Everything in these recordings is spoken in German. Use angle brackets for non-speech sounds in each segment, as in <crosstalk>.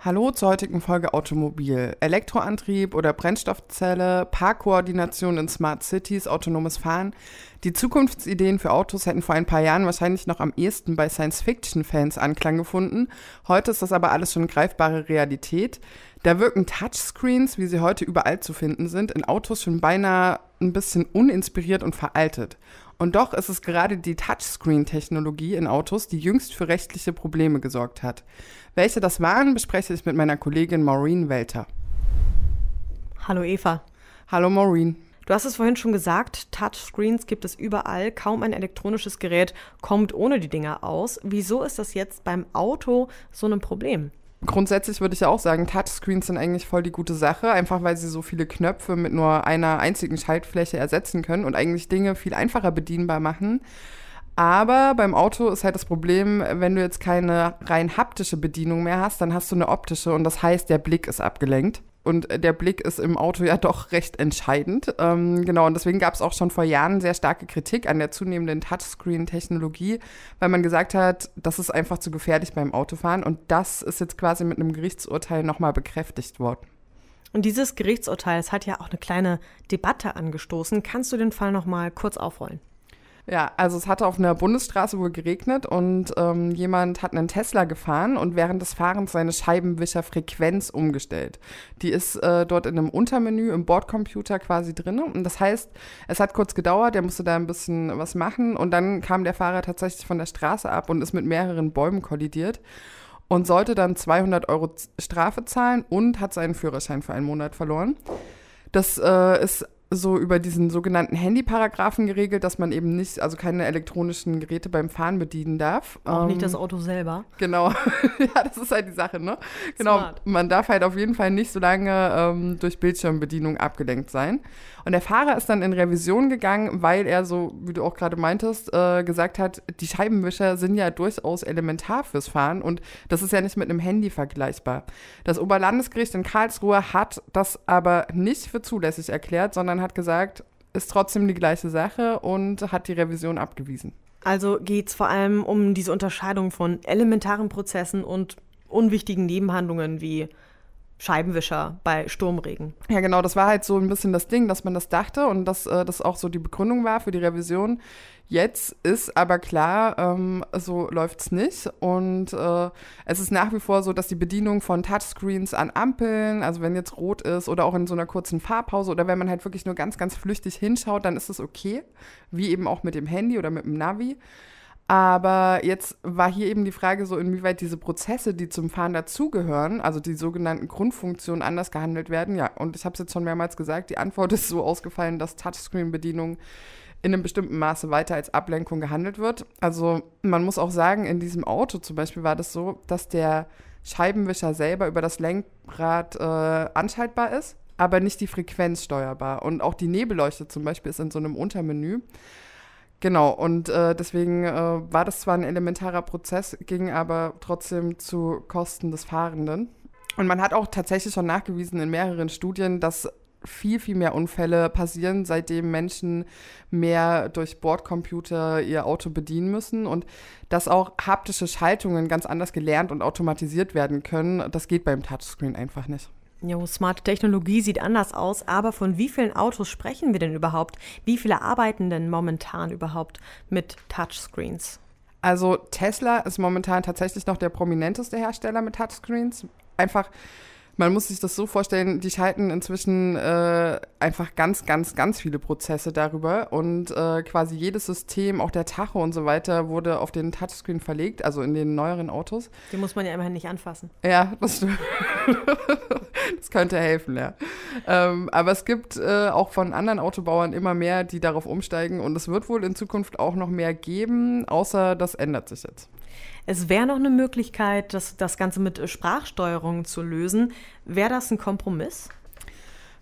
Hallo zur heutigen Folge Automobil. Elektroantrieb oder Brennstoffzelle, Parkkoordination in Smart Cities, autonomes Fahren. Die Zukunftsideen für Autos hätten vor ein paar Jahren wahrscheinlich noch am ehesten bei Science-Fiction-Fans Anklang gefunden. Heute ist das aber alles schon greifbare Realität. Da wirken Touchscreens, wie sie heute überall zu finden sind, in Autos schon beinahe ein bisschen uninspiriert und veraltet. Und doch ist es gerade die Touchscreen-Technologie in Autos, die jüngst für rechtliche Probleme gesorgt hat. Welche das waren, bespreche ich mit meiner Kollegin Maureen Welter. Hallo Eva. Hallo Maureen. Du hast es vorhin schon gesagt, Touchscreens gibt es überall, kaum ein elektronisches Gerät kommt ohne die Dinger aus. Wieso ist das jetzt beim Auto so ein Problem? Grundsätzlich würde ich ja auch sagen, Touchscreens sind eigentlich voll die gute Sache, einfach weil sie so viele Knöpfe mit nur einer einzigen Schaltfläche ersetzen können und eigentlich Dinge viel einfacher bedienbar machen. Aber beim Auto ist halt das Problem, wenn du jetzt keine rein haptische Bedienung mehr hast, dann hast du eine optische und das heißt, der Blick ist abgelenkt. Und der Blick ist im Auto ja <laughs> doch recht entscheidend. Ähm, genau, und deswegen gab es auch schon vor Jahren sehr starke Kritik an der zunehmenden Touchscreen-Technologie, weil man gesagt hat, das ist einfach zu gefährlich beim Autofahren. Und das ist jetzt quasi mit einem Gerichtsurteil nochmal bekräftigt worden. Und dieses Gerichtsurteil, hat ja auch eine kleine Debatte angestoßen. Kannst du den Fall nochmal kurz aufrollen? Ja, also es hatte auf einer Bundesstraße wohl geregnet und ähm, jemand hat einen Tesla gefahren und während des Fahrens seine Scheibenwischerfrequenz umgestellt. Die ist äh, dort in einem Untermenü im Bordcomputer quasi drin. Und das heißt, es hat kurz gedauert, der musste da ein bisschen was machen und dann kam der Fahrer tatsächlich von der Straße ab und ist mit mehreren Bäumen kollidiert und sollte dann 200 Euro Strafe zahlen und hat seinen Führerschein für einen Monat verloren. Das äh, ist so über diesen sogenannten Handyparagraphen geregelt, dass man eben nicht, also keine elektronischen Geräte beim Fahren bedienen darf. Auch ähm, nicht das Auto selber. Genau. <laughs> ja, das ist halt die Sache, ne? Genau. Smart. Man darf halt auf jeden Fall nicht so lange ähm, durch Bildschirmbedienung abgelenkt sein. Und der Fahrer ist dann in Revision gegangen, weil er so, wie du auch gerade meintest, äh, gesagt hat, die Scheibenwischer sind ja durchaus elementar fürs Fahren und das ist ja nicht mit einem Handy vergleichbar. Das Oberlandesgericht in Karlsruhe hat das aber nicht für zulässig erklärt, sondern hat gesagt, ist trotzdem die gleiche Sache und hat die Revision abgewiesen. Also geht es vor allem um diese Unterscheidung von elementaren Prozessen und unwichtigen Nebenhandlungen wie Scheibenwischer bei Sturmregen. Ja, genau, das war halt so ein bisschen das Ding, dass man das dachte und dass äh, das auch so die Begründung war für die Revision. Jetzt ist aber klar, ähm, so läuft's nicht. Und äh, es ist nach wie vor so, dass die Bedienung von Touchscreens an Ampeln, also wenn jetzt rot ist oder auch in so einer kurzen Fahrpause oder wenn man halt wirklich nur ganz, ganz flüchtig hinschaut, dann ist es okay. Wie eben auch mit dem Handy oder mit dem Navi. Aber jetzt war hier eben die Frage so, inwieweit diese Prozesse, die zum Fahren dazugehören, also die sogenannten Grundfunktionen, anders gehandelt werden. Ja, und ich habe es jetzt schon mehrmals gesagt, die Antwort <laughs> ist so ausgefallen, dass Touchscreen-Bedienung in einem bestimmten Maße weiter als Ablenkung gehandelt wird. Also man muss auch sagen, in diesem Auto zum Beispiel war das so, dass der Scheibenwischer selber über das Lenkrad äh, anschaltbar ist, aber nicht die Frequenz steuerbar. Und auch die Nebelleuchte zum Beispiel ist in so einem Untermenü. Genau, und äh, deswegen äh, war das zwar ein elementarer Prozess, ging aber trotzdem zu Kosten des Fahrenden. Und man hat auch tatsächlich schon nachgewiesen in mehreren Studien, dass viel, viel mehr Unfälle passieren, seitdem Menschen mehr durch Bordcomputer ihr Auto bedienen müssen und dass auch haptische Schaltungen ganz anders gelernt und automatisiert werden können. Das geht beim Touchscreen einfach nicht. Jo, smarte Technologie sieht anders aus, aber von wie vielen Autos sprechen wir denn überhaupt? Wie viele arbeiten denn momentan überhaupt mit Touchscreens? Also Tesla ist momentan tatsächlich noch der prominenteste Hersteller mit Touchscreens. Einfach man muss sich das so vorstellen, die schalten inzwischen äh, einfach ganz, ganz, ganz viele Prozesse darüber und äh, quasi jedes System, auch der Tacho und so weiter, wurde auf den Touchscreen verlegt, also in den neueren Autos. Die muss man ja immerhin nicht anfassen. Ja, das stimmt. <laughs> das könnte helfen, ja. Ähm, aber es gibt äh, auch von anderen Autobauern immer mehr, die darauf umsteigen und es wird wohl in Zukunft auch noch mehr geben, außer das ändert sich jetzt. Es wäre noch eine Möglichkeit, das, das Ganze mit Sprachsteuerung zu lösen. Wäre das ein Kompromiss?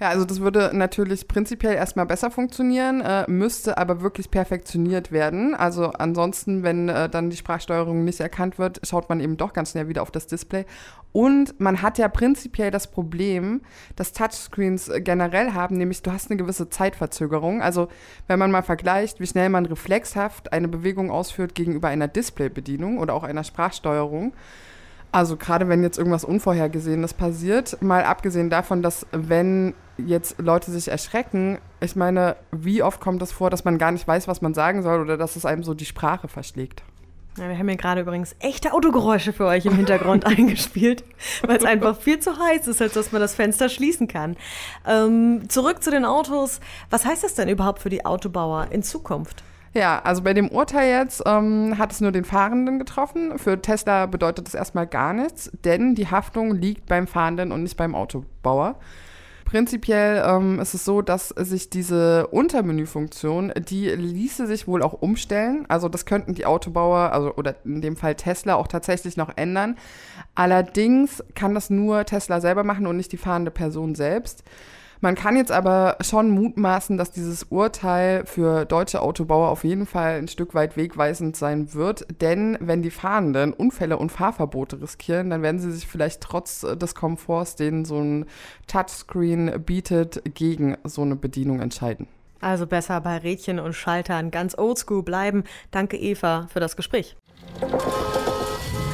Ja, also das würde natürlich prinzipiell erstmal besser funktionieren, äh, müsste aber wirklich perfektioniert werden. Also ansonsten, wenn äh, dann die Sprachsteuerung nicht erkannt wird, schaut man eben doch ganz schnell wieder auf das Display. Und man hat ja prinzipiell das Problem, dass Touchscreens generell haben, nämlich du hast eine gewisse Zeitverzögerung. Also wenn man mal vergleicht, wie schnell man reflexhaft eine Bewegung ausführt gegenüber einer Displaybedienung oder auch einer Sprachsteuerung, also gerade wenn jetzt irgendwas Unvorhergesehenes passiert, mal abgesehen davon, dass wenn jetzt Leute sich erschrecken, ich meine, wie oft kommt es das vor, dass man gar nicht weiß, was man sagen soll oder dass es einem so die Sprache verschlägt? Ja, wir haben hier gerade übrigens echte Autogeräusche für euch im Hintergrund <laughs> eingespielt, weil es einfach viel zu heiß ist, als dass man das Fenster schließen kann. Ähm, zurück zu den Autos. Was heißt das denn überhaupt für die Autobauer in Zukunft? Ja, also bei dem Urteil jetzt ähm, hat es nur den Fahrenden getroffen. Für Tesla bedeutet das erstmal gar nichts, denn die Haftung liegt beim Fahrenden und nicht beim Autobauer. Prinzipiell ähm, ist es so, dass sich diese Untermenüfunktion, die ließe sich wohl auch umstellen. Also das könnten die Autobauer, also oder in dem Fall Tesla auch tatsächlich noch ändern. Allerdings kann das nur Tesla selber machen und nicht die fahrende Person selbst. Man kann jetzt aber schon mutmaßen, dass dieses Urteil für deutsche Autobauer auf jeden Fall ein Stück weit wegweisend sein wird, denn wenn die Fahrenden Unfälle und Fahrverbote riskieren, dann werden sie sich vielleicht trotz des Komforts, den so ein Touchscreen bietet, gegen so eine Bedienung entscheiden. Also besser bei Rädchen und Schaltern ganz oldschool bleiben. Danke Eva für das Gespräch.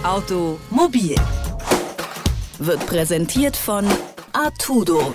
Automobil wird präsentiert von Artudo